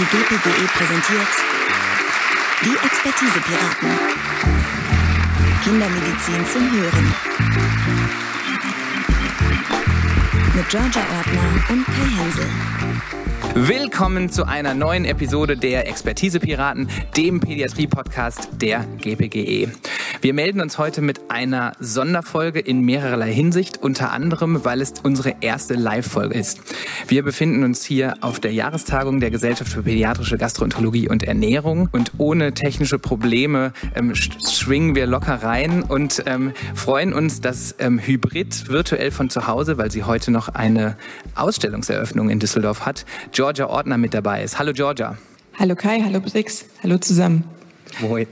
Die GPGE präsentiert die Expertise-Piraten. Kindermedizin zum Hören. Mit Georgia Ortner und Kai Hensel. Willkommen zu einer neuen Episode der Expertise-Piraten, dem Pädiatrie-Podcast der GPGE. Wir melden uns heute mit einer Sonderfolge in mehrererlei Hinsicht, unter anderem, weil es unsere erste Live-Folge ist. Wir befinden uns hier auf der Jahrestagung der Gesellschaft für Pädiatrische Gastroenterologie und Ernährung und ohne technische Probleme ähm, schwingen wir locker rein und ähm, freuen uns, dass ähm, Hybrid virtuell von zu Hause, weil sie heute noch eine Ausstellungseröffnung in Düsseldorf hat, Georgia Ordner mit dabei ist. Hallo Georgia. Hallo Kai, hallo Brix, hallo zusammen. Moin.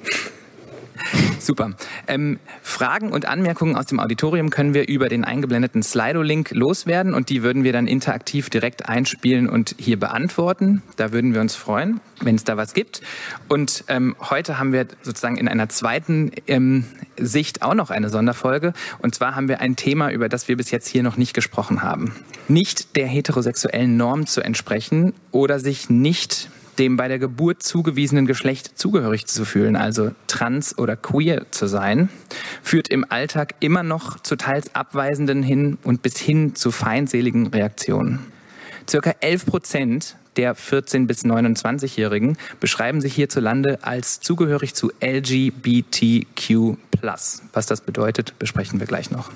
Super. Ähm, Fragen und Anmerkungen aus dem Auditorium können wir über den eingeblendeten Slido-Link loswerden und die würden wir dann interaktiv direkt einspielen und hier beantworten. Da würden wir uns freuen, wenn es da was gibt. Und ähm, heute haben wir sozusagen in einer zweiten ähm, Sicht auch noch eine Sonderfolge. Und zwar haben wir ein Thema, über das wir bis jetzt hier noch nicht gesprochen haben. Nicht der heterosexuellen Norm zu entsprechen oder sich nicht dem bei der Geburt zugewiesenen Geschlecht zugehörig zu fühlen, also trans oder queer zu sein, führt im Alltag immer noch zu teils abweisenden hin und bis hin zu feindseligen Reaktionen. Circa 11 Prozent der 14- bis 29-Jährigen beschreiben sich hierzulande als zugehörig zu LGBTQ+. Was das bedeutet, besprechen wir gleich noch.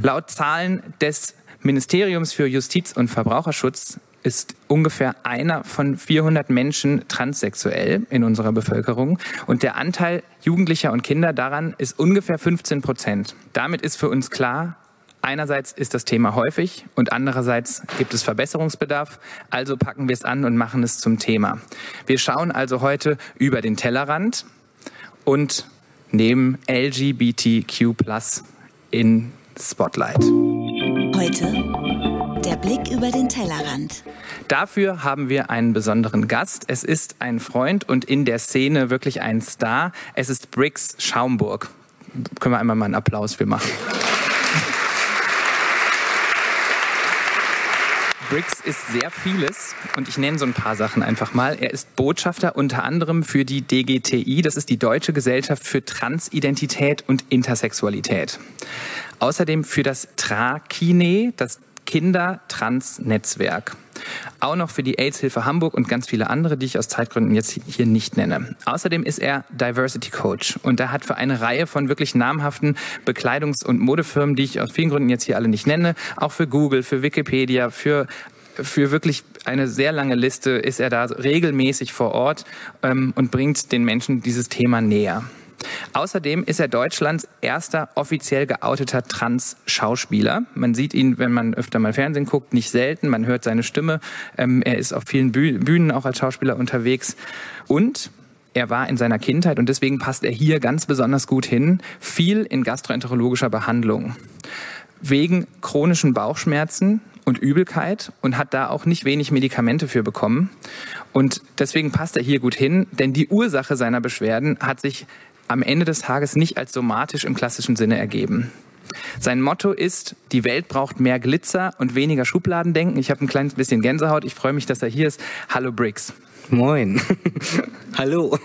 Laut Zahlen des Ministeriums für Justiz und Verbraucherschutz ist ungefähr einer von 400 Menschen transsexuell in unserer Bevölkerung und der Anteil Jugendlicher und Kinder daran ist ungefähr 15 Prozent. Damit ist für uns klar, Einerseits ist das Thema häufig und andererseits gibt es Verbesserungsbedarf. Also packen wir es an und machen es zum Thema. Wir schauen also heute über den Tellerrand und nehmen LGBTQ in Spotlight. Heute Blick über den Tellerrand. Dafür haben wir einen besonderen Gast. Es ist ein Freund und in der Szene wirklich ein Star. Es ist Briggs Schaumburg. Können wir einmal mal einen Applaus für machen. Briggs ist sehr vieles und ich nenne so ein paar Sachen einfach mal. Er ist Botschafter unter anderem für die DGTI, das ist die Deutsche Gesellschaft für Transidentität und Intersexualität. Außerdem für das TRAKINE, das Kinder-Trans-Netzwerk. Auch noch für die AIDS-Hilfe Hamburg und ganz viele andere, die ich aus Zeitgründen jetzt hier nicht nenne. Außerdem ist er Diversity Coach und er hat für eine Reihe von wirklich namhaften Bekleidungs- und Modefirmen, die ich aus vielen Gründen jetzt hier alle nicht nenne, auch für Google, für Wikipedia, für für wirklich eine sehr lange Liste ist er da regelmäßig vor Ort ähm, und bringt den Menschen dieses Thema näher. Außerdem ist er Deutschlands erster offiziell geouteter Trans-Schauspieler. Man sieht ihn, wenn man öfter mal Fernsehen guckt, nicht selten. Man hört seine Stimme. Ähm, er ist auf vielen Bühnen auch als Schauspieler unterwegs. Und er war in seiner Kindheit und deswegen passt er hier ganz besonders gut hin, viel in gastroenterologischer Behandlung. Wegen chronischen Bauchschmerzen und Übelkeit und hat da auch nicht wenig Medikamente für bekommen. Und deswegen passt er hier gut hin, denn die Ursache seiner Beschwerden hat sich am Ende des Tages nicht als somatisch im klassischen Sinne ergeben. Sein Motto ist, die Welt braucht mehr Glitzer und weniger Schubladendenken. Ich habe ein kleines bisschen Gänsehaut. Ich freue mich, dass er hier ist. Hallo Briggs. Moin. Hallo.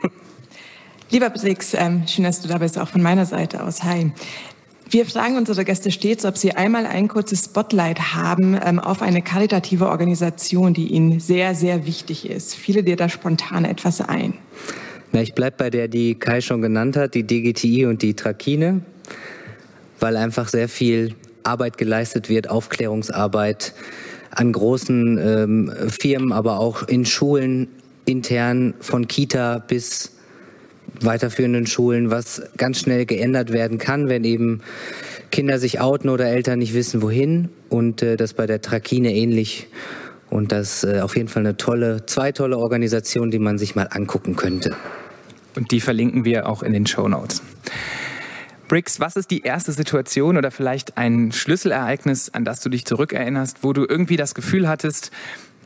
Lieber Briggs, ähm, schön, dass du da bist, auch von meiner Seite aus. Hi. Wir fragen unsere Gäste stets, ob sie einmal ein kurzes Spotlight haben ähm, auf eine karitative Organisation, die ihnen sehr, sehr wichtig ist. Fiele dir da spontan etwas ein? Na, ich bleibe bei der, die Kai schon genannt hat, die DGTI und die Trakine, weil einfach sehr viel Arbeit geleistet wird, Aufklärungsarbeit an großen ähm, Firmen, aber auch in Schulen intern von Kita bis weiterführenden Schulen, was ganz schnell geändert werden kann, wenn eben Kinder sich outen oder Eltern nicht wissen, wohin. Und äh, das bei der Trakine ähnlich. Und das ist äh, auf jeden Fall eine tolle, zwei tolle Organisationen, die man sich mal angucken könnte. Und die verlinken wir auch in den Show Notes. Briggs, was ist die erste Situation oder vielleicht ein Schlüsselereignis, an das du dich zurückerinnerst, wo du irgendwie das Gefühl hattest,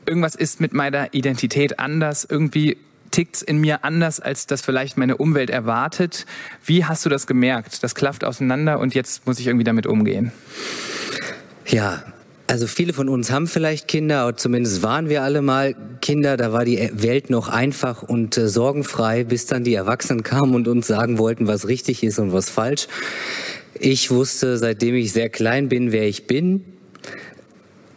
irgendwas ist mit meiner Identität anders, irgendwie tickt's in mir anders, als das vielleicht meine Umwelt erwartet. Wie hast du das gemerkt? Das klafft auseinander und jetzt muss ich irgendwie damit umgehen. Ja, also viele von uns haben vielleicht Kinder, oder zumindest waren wir alle mal Kinder. Da war die Welt noch einfach und äh, sorgenfrei, bis dann die Erwachsenen kamen und uns sagen wollten, was richtig ist und was falsch. Ich wusste, seitdem ich sehr klein bin, wer ich bin.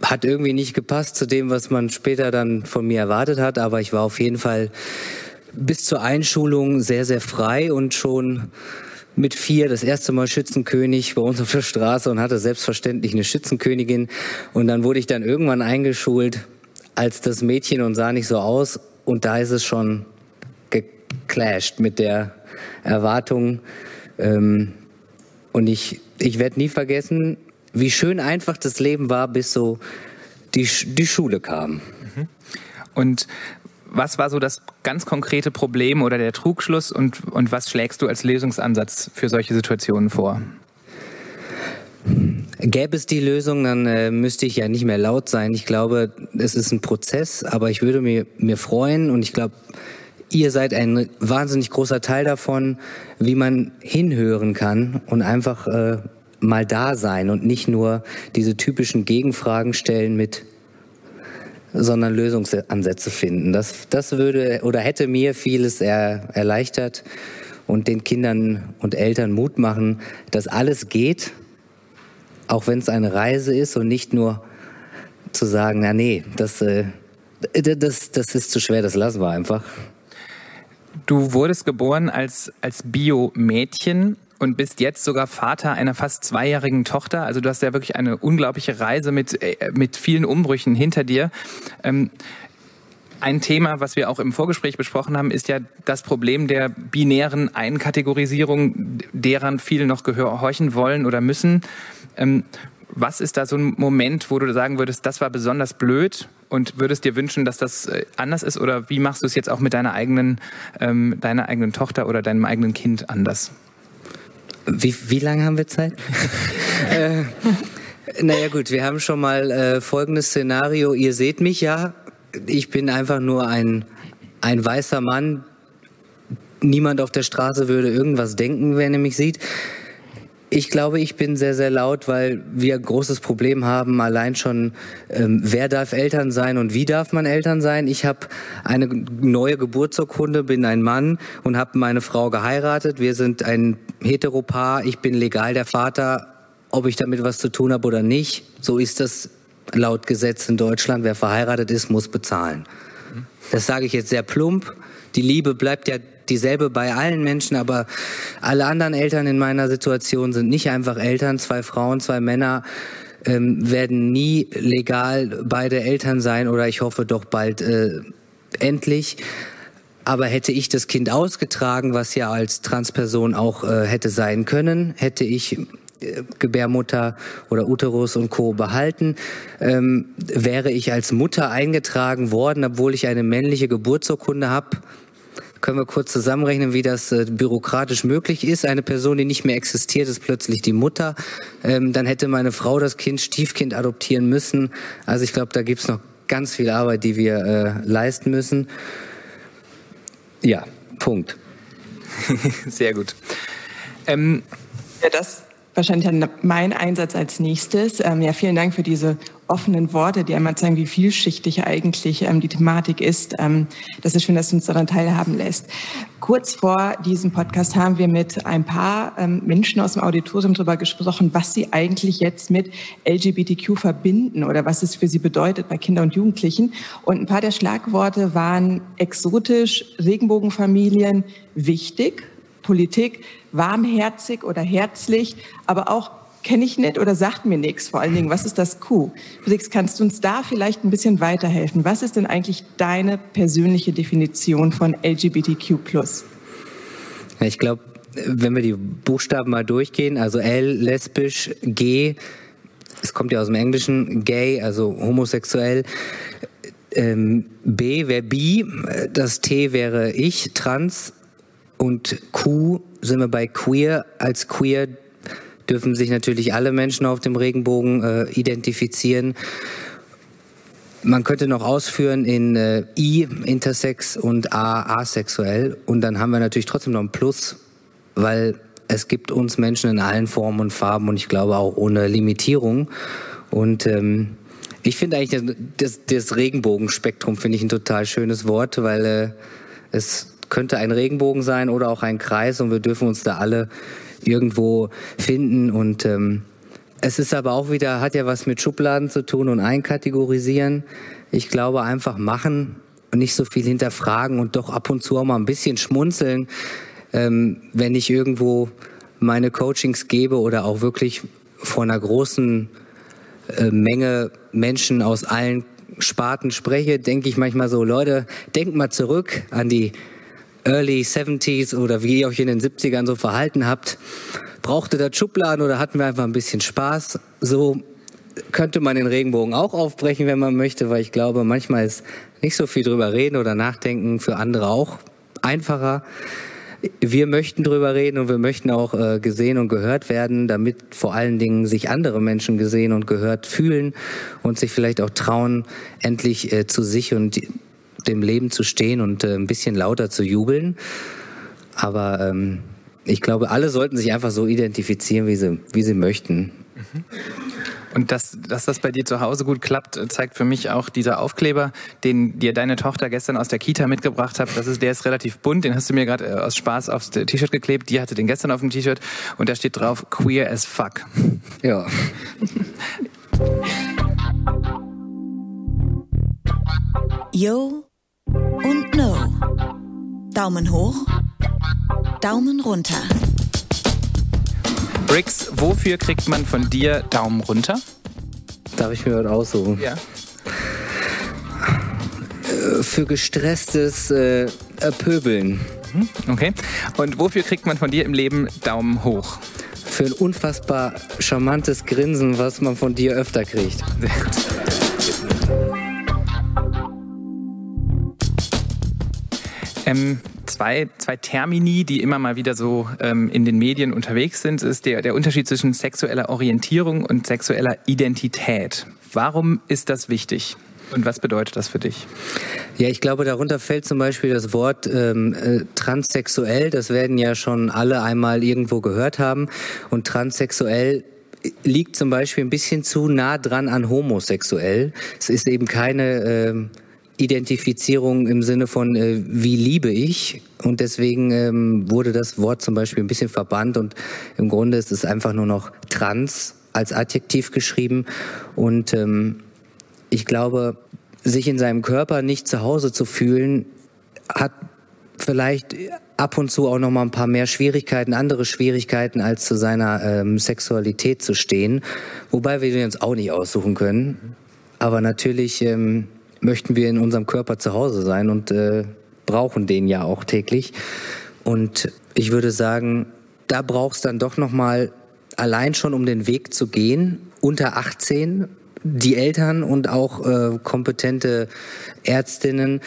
Hat irgendwie nicht gepasst zu dem, was man später dann von mir erwartet hat, aber ich war auf jeden Fall bis zur Einschulung sehr, sehr frei und schon mit vier das erste Mal Schützenkönig bei uns auf der Straße und hatte selbstverständlich eine Schützenkönigin. Und dann wurde ich dann irgendwann eingeschult als das Mädchen und sah nicht so aus. Und da ist es schon geclasht mit der Erwartung. Ähm, und ich, ich werde nie vergessen, wie schön einfach das Leben war, bis so die, die Schule kam. Mhm. Und was war so das ganz konkrete Problem oder der Trugschluss und, und was schlägst du als Lösungsansatz für solche Situationen vor? Gäbe es die Lösung, dann äh, müsste ich ja nicht mehr laut sein. Ich glaube, es ist ein Prozess, aber ich würde mir, mir freuen und ich glaube, ihr seid ein wahnsinnig großer Teil davon, wie man hinhören kann und einfach äh, mal da sein und nicht nur diese typischen Gegenfragen stellen mit sondern Lösungsansätze finden. Das, das würde oder hätte mir vieles er, erleichtert und den Kindern und Eltern Mut machen, dass alles geht, auch wenn es eine Reise ist und nicht nur zu sagen, na nee, das, äh, das, das ist zu schwer, das lassen wir einfach. Du wurdest geboren als, als Bio-Mädchen und bist jetzt sogar Vater einer fast zweijährigen Tochter. Also du hast ja wirklich eine unglaubliche Reise mit, äh, mit vielen Umbrüchen hinter dir. Ähm, ein Thema, was wir auch im Vorgespräch besprochen haben, ist ja das Problem der binären Einkategorisierung, deren viele noch gehorchen wollen oder müssen. Ähm, was ist da so ein Moment, wo du sagen würdest, das war besonders blöd und würdest dir wünschen, dass das äh, anders ist? Oder wie machst du es jetzt auch mit deiner eigenen, ähm, deiner eigenen Tochter oder deinem eigenen Kind anders? Wie, wie lange haben wir Zeit? äh, naja gut, wir haben schon mal äh, folgendes Szenario. Ihr seht mich ja. Ich bin einfach nur ein, ein weißer Mann. Niemand auf der Straße würde irgendwas denken, wenn er mich sieht. Ich glaube, ich bin sehr, sehr laut, weil wir ein großes Problem haben, allein schon, ähm, wer darf Eltern sein und wie darf man Eltern sein. Ich habe eine neue Geburtsurkunde, bin ein Mann und habe meine Frau geheiratet. Wir sind ein Heteropaar, ich bin legal der Vater, ob ich damit was zu tun habe oder nicht. So ist das laut Gesetz in Deutschland. Wer verheiratet ist, muss bezahlen. Das sage ich jetzt sehr plump. Die Liebe bleibt ja dieselbe bei allen Menschen, aber alle anderen Eltern in meiner Situation sind nicht einfach Eltern. Zwei Frauen, zwei Männer ähm, werden nie legal beide Eltern sein oder ich hoffe doch bald äh, endlich. Aber hätte ich das Kind ausgetragen, was ja als Transperson auch äh, hätte sein können, hätte ich äh, Gebärmutter oder Uterus und Co. behalten, ähm, wäre ich als Mutter eingetragen worden, obwohl ich eine männliche Geburtsurkunde habe können wir kurz zusammenrechnen, wie das äh, bürokratisch möglich ist. Eine Person, die nicht mehr existiert, ist plötzlich die Mutter. Ähm, dann hätte meine Frau das Kind Stiefkind adoptieren müssen. Also ich glaube, da gibt's noch ganz viel Arbeit, die wir äh, leisten müssen. Ja, Punkt. Sehr gut. Ähm, ja, das wahrscheinlich mein Einsatz als nächstes. Ähm, ja, vielen Dank für diese offenen Worte, die einmal zeigen, wie vielschichtig eigentlich ähm, die Thematik ist. Ähm, das ist schön, dass du uns daran teilhaben lässt. Kurz vor diesem Podcast haben wir mit ein paar ähm, Menschen aus dem Auditorium darüber gesprochen, was sie eigentlich jetzt mit LGBTQ verbinden oder was es für sie bedeutet bei Kindern und Jugendlichen. Und ein paar der Schlagworte waren exotisch, Regenbogenfamilien, wichtig, Politik, warmherzig oder herzlich, aber auch kenne ich nicht oder sagt mir nichts. Vor allen Dingen, was ist das Q? Felix, kannst du uns da vielleicht ein bisschen weiterhelfen? Was ist denn eigentlich deine persönliche Definition von LGBTQ+. Ich glaube, wenn wir die Buchstaben mal durchgehen, also L, lesbisch, G, es kommt ja aus dem Englischen, gay, also homosexuell, ähm, B wäre bi, das T wäre ich, trans und Q sind wir bei queer. Als queer dürfen sich natürlich alle Menschen auf dem Regenbogen äh, identifizieren. Man könnte noch ausführen in äh, I, intersex und A, asexuell. Und dann haben wir natürlich trotzdem noch ein Plus, weil es gibt uns Menschen in allen Formen und Farben und ich glaube auch ohne Limitierung. Und ähm, Ich finde eigentlich das, das Regenbogenspektrum finde ich ein total schönes Wort, weil äh, es könnte ein Regenbogen sein oder auch ein Kreis und wir dürfen uns da alle irgendwo finden und ähm, es ist aber auch wieder, hat ja was mit Schubladen zu tun und einkategorisieren. Ich glaube einfach machen und nicht so viel hinterfragen und doch ab und zu auch mal ein bisschen schmunzeln, ähm, wenn ich irgendwo meine Coachings gebe oder auch wirklich vor einer großen äh, Menge Menschen aus allen Sparten spreche, denke ich manchmal so, Leute, denkt mal zurück an die Early 70s oder wie ihr euch in den 70ern so verhalten habt. Brauchte das Schubladen oder hatten wir einfach ein bisschen Spaß? So könnte man den Regenbogen auch aufbrechen, wenn man möchte, weil ich glaube, manchmal ist nicht so viel drüber reden oder nachdenken für andere auch einfacher. Wir möchten drüber reden und wir möchten auch äh, gesehen und gehört werden, damit vor allen Dingen sich andere Menschen gesehen und gehört fühlen und sich vielleicht auch trauen, endlich äh, zu sich und dem Leben zu stehen und äh, ein bisschen lauter zu jubeln. Aber ähm, ich glaube, alle sollten sich einfach so identifizieren, wie sie, wie sie möchten. Mhm. Und dass, dass das bei dir zu Hause gut klappt, zeigt für mich auch dieser Aufkleber, den dir deine Tochter gestern aus der Kita mitgebracht hat. Das ist, der ist relativ bunt, den hast du mir gerade äh, aus Spaß aufs T-Shirt geklebt. Die hatte den gestern auf dem T-Shirt und da steht drauf Queer as fuck. Ja. Yo und No. Daumen hoch, Daumen runter. Briggs, wofür kriegt man von dir Daumen runter? Darf ich mir was aussuchen? Ja. Äh, für gestresstes äh, Pöbeln. Mhm, okay. Und wofür kriegt man von dir im Leben Daumen hoch? Für ein unfassbar charmantes Grinsen, was man von dir öfter kriegt. Sehr gut. Ähm, zwei, zwei Termini, die immer mal wieder so ähm, in den Medien unterwegs sind, ist der, der Unterschied zwischen sexueller Orientierung und sexueller Identität. Warum ist das wichtig? Und was bedeutet das für dich? Ja, ich glaube, darunter fällt zum Beispiel das Wort ähm, äh, transsexuell. Das werden ja schon alle einmal irgendwo gehört haben. Und transsexuell liegt zum Beispiel ein bisschen zu nah dran an homosexuell. Es ist eben keine äh, Identifizierung im Sinne von, äh, wie liebe ich? Und deswegen ähm, wurde das Wort zum Beispiel ein bisschen verbannt und im Grunde ist es einfach nur noch trans als Adjektiv geschrieben. Und ähm, ich glaube, sich in seinem Körper nicht zu Hause zu fühlen, hat vielleicht ab und zu auch noch mal ein paar mehr Schwierigkeiten, andere Schwierigkeiten, als zu seiner ähm, Sexualität zu stehen. Wobei wir uns auch nicht aussuchen können. Aber natürlich ähm, möchten wir in unserem Körper zu Hause sein und äh, brauchen den ja auch täglich. Und ich würde sagen, da brauchst dann doch noch mal allein schon um den Weg zu gehen unter 18 die Eltern und auch äh, kompetente Ärztinnen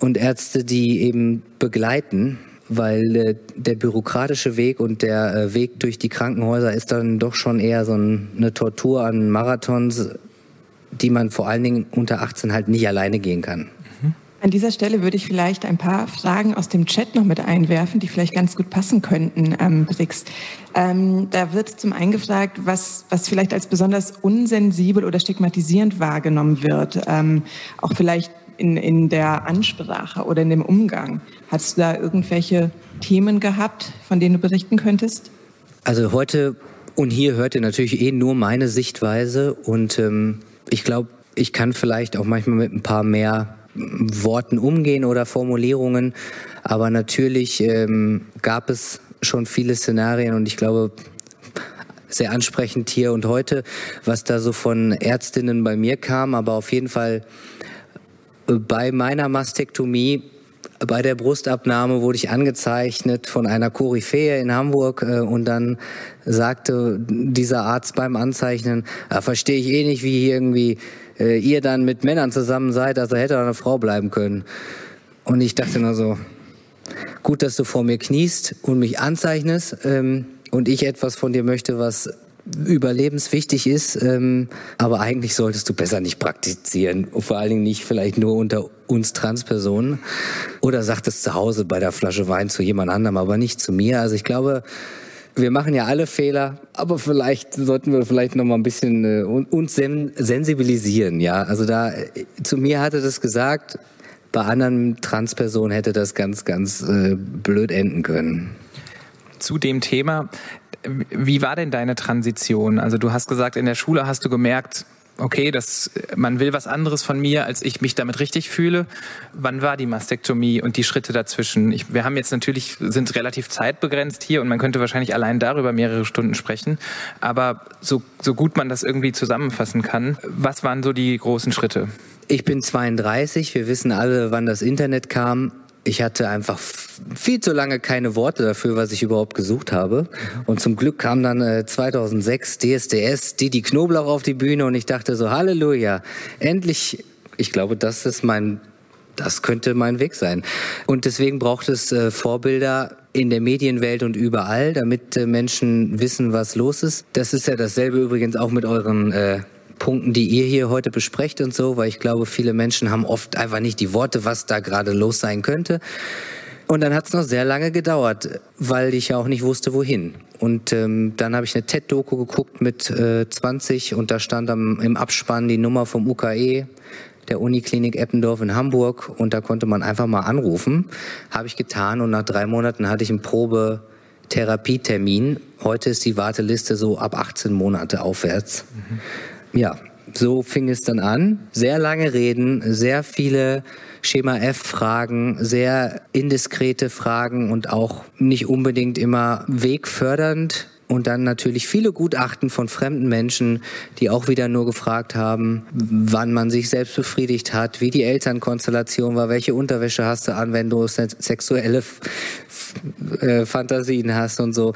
und Ärzte, die eben begleiten, weil äh, der bürokratische Weg und der äh, Weg durch die Krankenhäuser ist dann doch schon eher so ein, eine Tortur an Marathons, die man vor allen Dingen unter 18 halt nicht alleine gehen kann. An dieser Stelle würde ich vielleicht ein paar Fragen aus dem Chat noch mit einwerfen, die vielleicht ganz gut passen könnten, ähm, Brix. Ähm, da wird zum einen gefragt, was, was vielleicht als besonders unsensibel oder stigmatisierend wahrgenommen wird, ähm, auch vielleicht in, in der Ansprache oder in dem Umgang. Hast du da irgendwelche Themen gehabt, von denen du berichten könntest? Also heute und hier hört ihr natürlich eh nur meine Sichtweise und ähm, ich glaube, ich kann vielleicht auch manchmal mit ein paar mehr Worten umgehen oder Formulierungen, aber natürlich ähm, gab es schon viele Szenarien und ich glaube, sehr ansprechend hier und heute, was da so von Ärztinnen bei mir kam, aber auf jeden Fall äh, bei meiner Mastektomie bei der Brustabnahme wurde ich angezeichnet von einer Koryphäe in Hamburg äh, und dann sagte dieser Arzt beim Anzeichnen, äh, verstehe ich eh nicht, wie hier irgendwie äh, ihr dann mit Männern zusammen seid, also hätte eine Frau bleiben können. Und ich dachte nur so, gut, dass du vor mir kniest und mich anzeichnest ähm, und ich etwas von dir möchte, was überlebenswichtig ist, ähm, aber eigentlich solltest du besser nicht praktizieren. Und vor allen Dingen nicht vielleicht nur unter uns Transpersonen. Oder sagt es zu Hause bei der Flasche Wein zu jemand anderem, aber nicht zu mir. Also ich glaube, wir machen ja alle Fehler, aber vielleicht sollten wir vielleicht noch mal ein bisschen äh, uns sensibilisieren, ja. Also da äh, zu mir hatte das gesagt, bei anderen Transpersonen hätte das ganz, ganz äh, blöd enden können. Zu dem Thema, wie war denn deine Transition? Also du hast gesagt, in der Schule hast du gemerkt, okay, das, man will was anderes von mir, als ich mich damit richtig fühle. Wann war die Mastektomie und die Schritte dazwischen? Ich, wir haben jetzt natürlich, sind relativ zeitbegrenzt hier und man könnte wahrscheinlich allein darüber mehrere Stunden sprechen. Aber so, so gut man das irgendwie zusammenfassen kann, was waren so die großen Schritte? Ich bin 32. Wir wissen alle, wann das Internet kam ich hatte einfach viel zu lange keine Worte dafür, was ich überhaupt gesucht habe. Und zum Glück kam dann äh, 2006 DSDS, Didi Knoblauch auf die Bühne und ich dachte so, Halleluja, endlich, ich glaube, das ist mein, das könnte mein Weg sein. Und deswegen braucht es äh, Vorbilder in der Medienwelt und überall, damit äh, Menschen wissen, was los ist. Das ist ja dasselbe übrigens auch mit euren äh, Punkten, die ihr hier heute besprecht und so, weil ich glaube, viele Menschen haben oft einfach nicht die Worte, was da gerade los sein könnte. Und dann hat es noch sehr lange gedauert, weil ich ja auch nicht wusste, wohin. Und ähm, dann habe ich eine TED-Doku geguckt mit äh, 20 und da stand am, im Abspann die Nummer vom UKE, der Uniklinik Eppendorf in Hamburg und da konnte man einfach mal anrufen. Habe ich getan und nach drei Monaten hatte ich einen Probetherapietermin. Heute ist die Warteliste so ab 18 Monate aufwärts. Mhm ja, so fing es dann an. Sehr lange Reden, sehr viele Schema F-Fragen, sehr indiskrete Fragen und auch nicht unbedingt immer wegfördernd. Und dann natürlich viele Gutachten von fremden Menschen, die auch wieder nur gefragt haben, wann man sich selbst befriedigt hat, wie die Elternkonstellation war, welche Unterwäsche hast du an, wenn du sexuelle äh, Fantasien hast und so.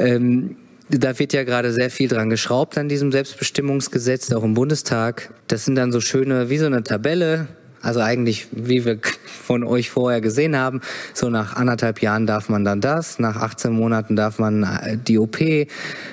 Ähm, da wird ja gerade sehr viel dran geschraubt an diesem Selbstbestimmungsgesetz, auch im Bundestag. Das sind dann so schöne, wie so eine Tabelle, also eigentlich, wie wir von euch vorher gesehen haben, so nach anderthalb Jahren darf man dann das, nach 18 Monaten darf man äh, die OP,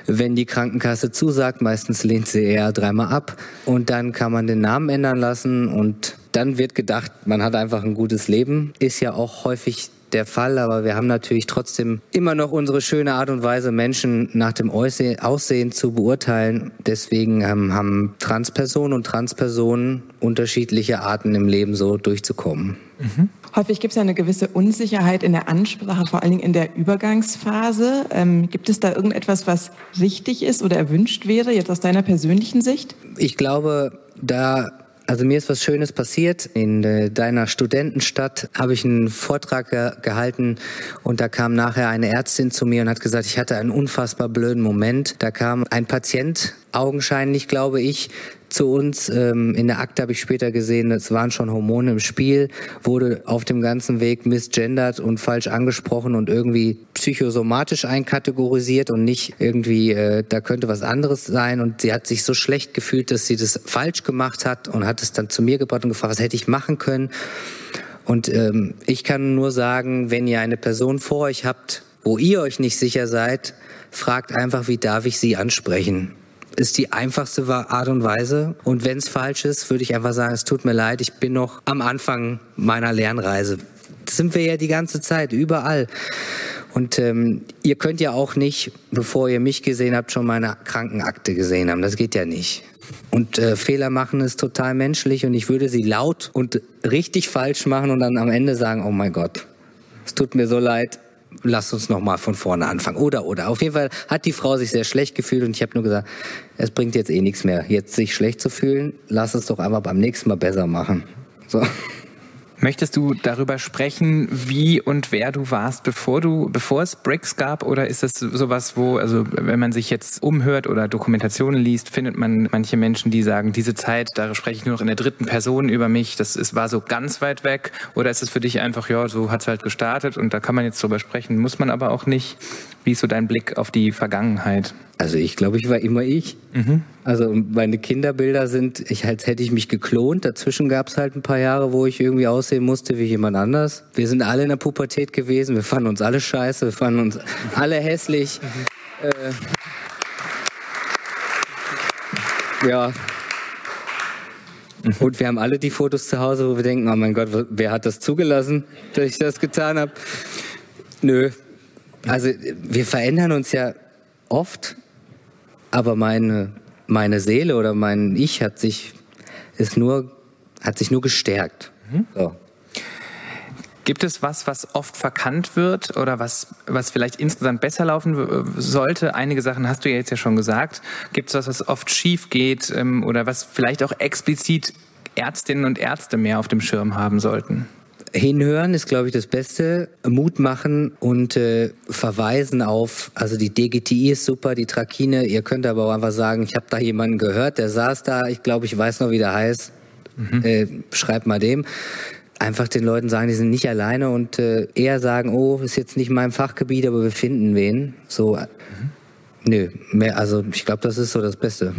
wenn die Krankenkasse zusagt, meistens lehnt sie eher dreimal ab und dann kann man den Namen ändern lassen und dann wird gedacht, man hat einfach ein gutes Leben. Ist ja auch häufig der Fall, aber wir haben natürlich trotzdem immer noch unsere schöne Art und Weise, Menschen nach dem Aussehen zu beurteilen. Deswegen ähm, haben Transpersonen und Transpersonen unterschiedliche Arten im Leben so durchzukommen. Mhm. Häufig gibt es ja eine gewisse Unsicherheit in der Ansprache, vor allen Dingen in der Übergangsphase. Ähm, gibt es da irgendetwas, was richtig ist oder erwünscht wäre, jetzt aus deiner persönlichen Sicht? Ich glaube, da also mir ist was Schönes passiert. In äh, deiner Studentenstadt habe ich einen Vortrag ge gehalten und da kam nachher eine Ärztin zu mir und hat gesagt, ich hatte einen unfassbar blöden Moment. Da kam ein Patient, augenscheinlich glaube ich, zu uns. Ähm, in der Akte habe ich später gesehen, es waren schon Hormone im Spiel, wurde auf dem ganzen Weg misgendert und falsch angesprochen und irgendwie psychosomatisch einkategorisiert und nicht irgendwie, äh, da könnte was anderes sein. Und sie hat sich so schlecht gefühlt, dass sie das falsch gemacht hat und hat es dann zu mir gebracht und gefragt, was hätte ich machen können. Und ähm, ich kann nur sagen, wenn ihr eine Person vor euch habt, wo ihr euch nicht sicher seid, fragt einfach, wie darf ich sie ansprechen? Ist die einfachste Art und Weise. Und wenn es falsch ist, würde ich einfach sagen, es tut mir leid, ich bin noch am Anfang meiner Lernreise. Das sind wir ja die ganze Zeit, überall. Und ähm, ihr könnt ja auch nicht, bevor ihr mich gesehen habt, schon meine Krankenakte gesehen haben. Das geht ja nicht. Und äh, Fehler machen ist total menschlich und ich würde sie laut und richtig falsch machen und dann am Ende sagen, oh mein Gott, es tut mir so leid, lass uns noch mal von vorne anfangen. Oder, oder. Auf jeden Fall hat die Frau sich sehr schlecht gefühlt und ich habe nur gesagt, es bringt jetzt eh nichts mehr, jetzt sich schlecht zu fühlen. Lass es doch einfach beim nächsten Mal besser machen. So. Möchtest du darüber sprechen, wie und wer du warst, bevor du, bevor es Bricks gab? Oder ist das sowas, wo, also wenn man sich jetzt umhört oder Dokumentationen liest, findet man manche Menschen, die sagen, diese Zeit, da spreche ich nur noch in der dritten Person über mich, das ist, war so ganz weit weg? Oder ist es für dich einfach, ja, so hat es halt gestartet und da kann man jetzt drüber sprechen, muss man aber auch nicht? Wie ist so dein Blick auf die Vergangenheit? Also ich glaube, ich war immer ich. Mhm. Also meine Kinderbilder sind, ich, als hätte ich mich geklont. Dazwischen gab es halt ein paar Jahre, wo ich irgendwie aussehen musste wie jemand anders. Wir sind alle in der Pubertät gewesen. Wir fanden uns alle scheiße. Wir fanden uns alle hässlich. Mhm. Äh, ja. Und wir haben alle die Fotos zu Hause, wo wir denken, oh mein Gott, wer hat das zugelassen, dass ich das getan habe? Nö, Also wir verändern uns ja oft, aber meine, meine Seele oder mein Ich hat sich, ist nur, hat sich nur gestärkt. Mhm. So. Gibt es was, was oft verkannt wird oder was, was vielleicht insgesamt besser laufen sollte? Einige Sachen hast du ja jetzt ja schon gesagt. Gibt es was, was oft schief geht ähm, oder was vielleicht auch explizit Ärztinnen und Ärzte mehr auf dem Schirm haben sollten? Hinhören ist, glaube ich, das Beste. Mut machen und äh, verweisen auf, also die DGTI ist super, die Trakine. Ihr könnt aber auch einfach sagen, ich habe da jemanden gehört, der saß da, ich glaube, ich weiß noch, wie der heißt. Mhm. Äh, schreibt mal dem einfach den Leuten sagen, die sind nicht alleine und äh, eher sagen, oh, ist jetzt nicht mein Fachgebiet, aber wir finden wen. So, mhm. Nö, mehr, also ich glaube, das ist so das Beste.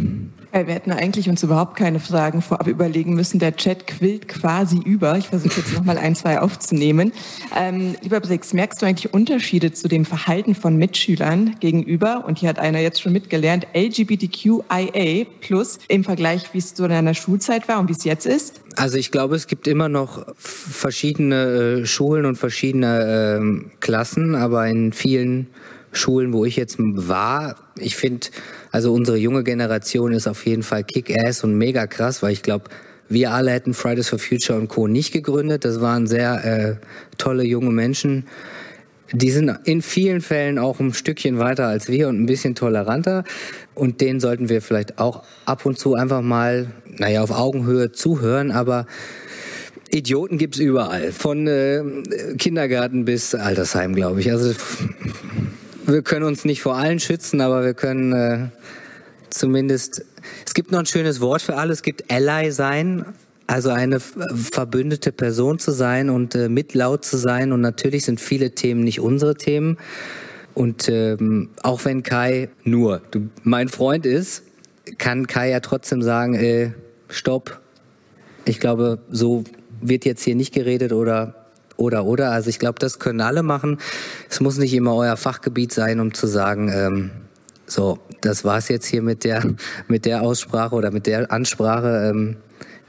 Wir hätten eigentlich uns überhaupt keine Fragen vorab überlegen müssen. Der Chat quillt quasi über. Ich versuche jetzt noch mal ein, zwei aufzunehmen. Ähm, lieber Brix, merkst du eigentlich Unterschiede zu dem Verhalten von Mitschülern gegenüber, und hier hat einer jetzt schon mitgelernt, LGBTQIA plus im Vergleich, wie es zu deiner Schulzeit war und wie es jetzt ist? Also ich glaube, es gibt immer noch verschiedene äh, Schulen und verschiedene äh, Klassen, aber in vielen Schulen, wo ich jetzt war, ich finde, also unsere junge Generation ist auf jeden Fall Kick-Ass und mega krass, weil ich glaube, wir alle hätten Fridays for Future und Co. nicht gegründet. Das waren sehr äh, tolle junge Menschen. Die sind in vielen Fällen auch ein Stückchen weiter als wir und ein bisschen toleranter. Und denen sollten wir vielleicht auch ab und zu einfach mal, naja, auf Augenhöhe zuhören. Aber Idioten gibt's überall. Von äh, Kindergarten bis Altersheim, glaube ich. Also wir können uns nicht vor allen schützen, aber wir können äh, zumindest. Es gibt noch ein schönes Wort für alles. Es gibt Ally sein, also eine verbündete Person zu sein und äh, mitlaut zu sein. Und natürlich sind viele Themen nicht unsere Themen. Und ähm, auch wenn Kai nur du, mein Freund ist, kann Kai ja trotzdem sagen, äh, stopp. Ich glaube, so wird jetzt hier nicht geredet oder oder oder. Also ich glaube, das können alle machen. Es muss nicht immer euer Fachgebiet sein, um zu sagen, ähm, so, das war's jetzt hier mit der mit der Aussprache oder mit der Ansprache. Ähm,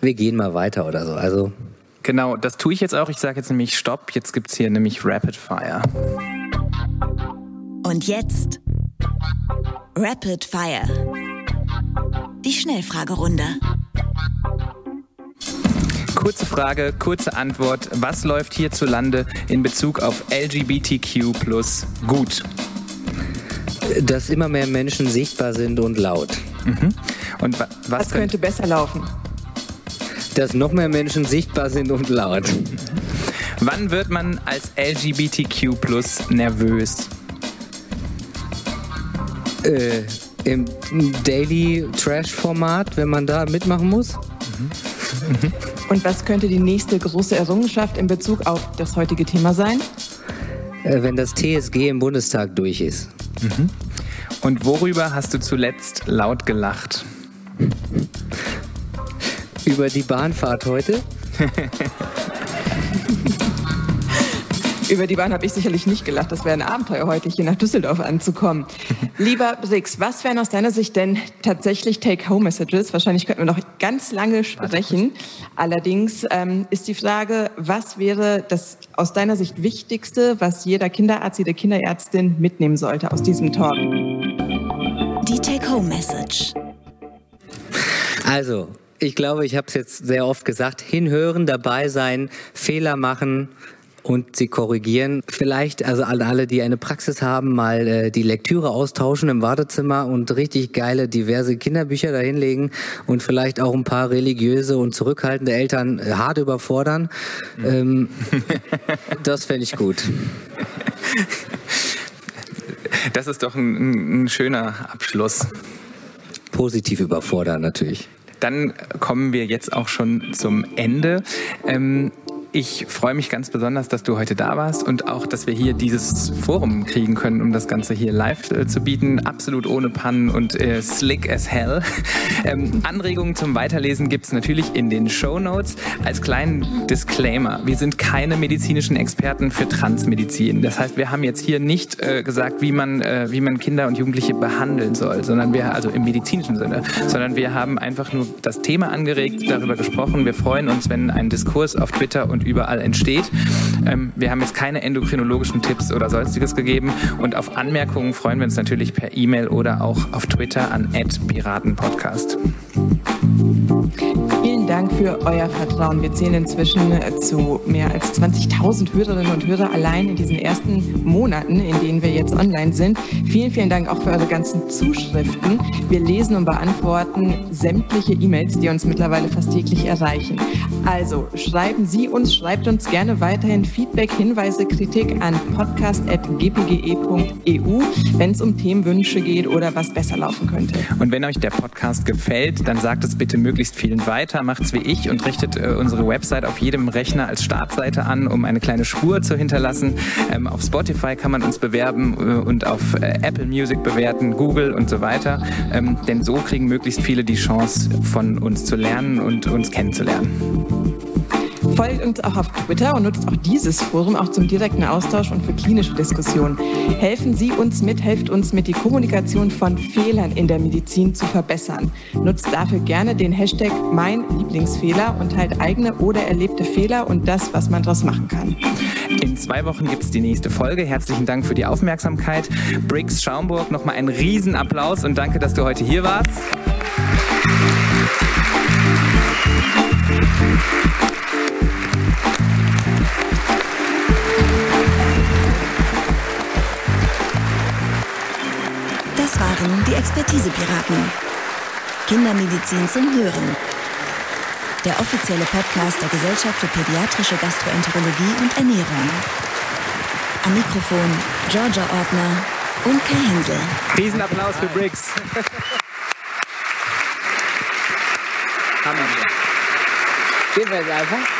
wir gehen mal weiter oder so. Also genau, das tue ich jetzt auch. Ich sage jetzt nämlich Stopp. Jetzt gibt's hier nämlich Rapid Fire. Und jetzt Rapid Fire. Die Schnellfragerunde. Kurze Frage, kurze Antwort. Was läuft hierzulande in Bezug auf LGBTQ plus gut? Dass immer mehr Menschen sichtbar sind und laut. Mhm. Und wa was, was könnte besser laufen? Dass noch mehr Menschen sichtbar sind und laut. Wann wird man als LGBTQ plus nervös? Äh, Im Daily Trash Format, wenn man da mitmachen muss. Mhm. Und was könnte die nächste große Errungenschaft in Bezug auf das heutige Thema sein? Äh, wenn das TSG im Bundestag durch ist. Mhm. Und worüber hast du zuletzt laut gelacht? Über die Bahnfahrt heute? Über die Bahn habe ich sicherlich nicht gelacht. Das wäre ein Abenteuer heute, hier nach Düsseldorf anzukommen. Lieber Brix, was wären aus deiner Sicht denn tatsächlich Take-Home-Messages? Wahrscheinlich könnten wir noch ganz lange sprechen. Allerdings ähm, ist die Frage, was wäre das aus deiner Sicht Wichtigste, was jeder Kinderarzt, jede Kinderärztin mitnehmen sollte aus diesem Talk? Die Take-Home-Message. Also, ich glaube, ich habe es jetzt sehr oft gesagt, hinhören, dabei sein, Fehler machen, und sie korrigieren. Vielleicht, also an alle, die eine Praxis haben, mal äh, die Lektüre austauschen im Wartezimmer und richtig geile, diverse Kinderbücher dahinlegen und vielleicht auch ein paar religiöse und zurückhaltende Eltern äh, hart überfordern. Ähm, das fände ich gut. Das ist doch ein, ein schöner Abschluss. Positiv überfordern natürlich. Dann kommen wir jetzt auch schon zum Ende. Ähm, ich freue mich ganz besonders, dass du heute da warst und auch, dass wir hier dieses Forum kriegen können, um das Ganze hier live äh, zu bieten. Absolut ohne Pannen und äh, slick as hell. Ähm, Anregungen zum Weiterlesen gibt es natürlich in den Show Notes. Als kleinen Disclaimer, wir sind keine medizinischen Experten für Transmedizin. Das heißt, wir haben jetzt hier nicht äh, gesagt, wie man, äh, wie man Kinder und Jugendliche behandeln soll, sondern wir, also im medizinischen Sinne, sondern wir haben einfach nur das Thema angeregt, darüber gesprochen. Wir freuen uns, wenn ein Diskurs auf Twitter und überall entsteht. Ähm, wir haben jetzt keine endokrinologischen Tipps oder sonstiges gegeben und auf Anmerkungen freuen wir uns natürlich per E-Mail oder auch auf Twitter an @piratenpodcast. Vielen Dank für euer Vertrauen. Wir zählen inzwischen äh, zu mehr als 20.000 Hörerinnen und Hörer allein in diesen ersten Monaten, in denen wir jetzt online sind. Vielen, vielen Dank auch für eure ganzen Zuschriften. Wir lesen und beantworten sämtliche E-Mails, die uns mittlerweile fast täglich erreichen. Also schreiben Sie uns, schreibt uns gerne weiterhin Feedback, Hinweise, Kritik an podcast.gpge.eu, wenn es um Themenwünsche geht oder was besser laufen könnte. Und wenn euch der Podcast gefällt, dann sagt es bitte möglichst vielen weiter, macht's wie ich und richtet äh, unsere Website auf jedem Rechner als Startseite an, um eine kleine Spur zu hinterlassen. Ähm, auf Spotify kann man uns bewerben äh, und auf äh, Apple Music bewerten, Google und so weiter. Ähm, denn so kriegen möglichst viele die Chance, von uns zu lernen und uns kennenzulernen. Folgt uns auch auf Twitter und nutzt auch dieses Forum auch zum direkten Austausch und für klinische Diskussionen. Helfen Sie uns mit, helft uns mit, die Kommunikation von Fehlern in der Medizin zu verbessern. Nutzt dafür gerne den Hashtag Mein Lieblingsfehler und teilt eigene oder erlebte Fehler und das, was man daraus machen kann. In zwei Wochen gibt es die nächste Folge. Herzlichen Dank für die Aufmerksamkeit. Briggs Schaumburg, nochmal einen Riesenapplaus und danke, dass du heute hier warst. Expertise-Piraten. Kindermedizin zum Hören. Der offizielle Podcast der Gesellschaft für pädiatrische Gastroenterologie und Ernährung. Am Mikrofon Georgia Ordner und Kai Hensel. Riesenapplaus für Briggs. Hammer. Gehen wir jetzt einfach.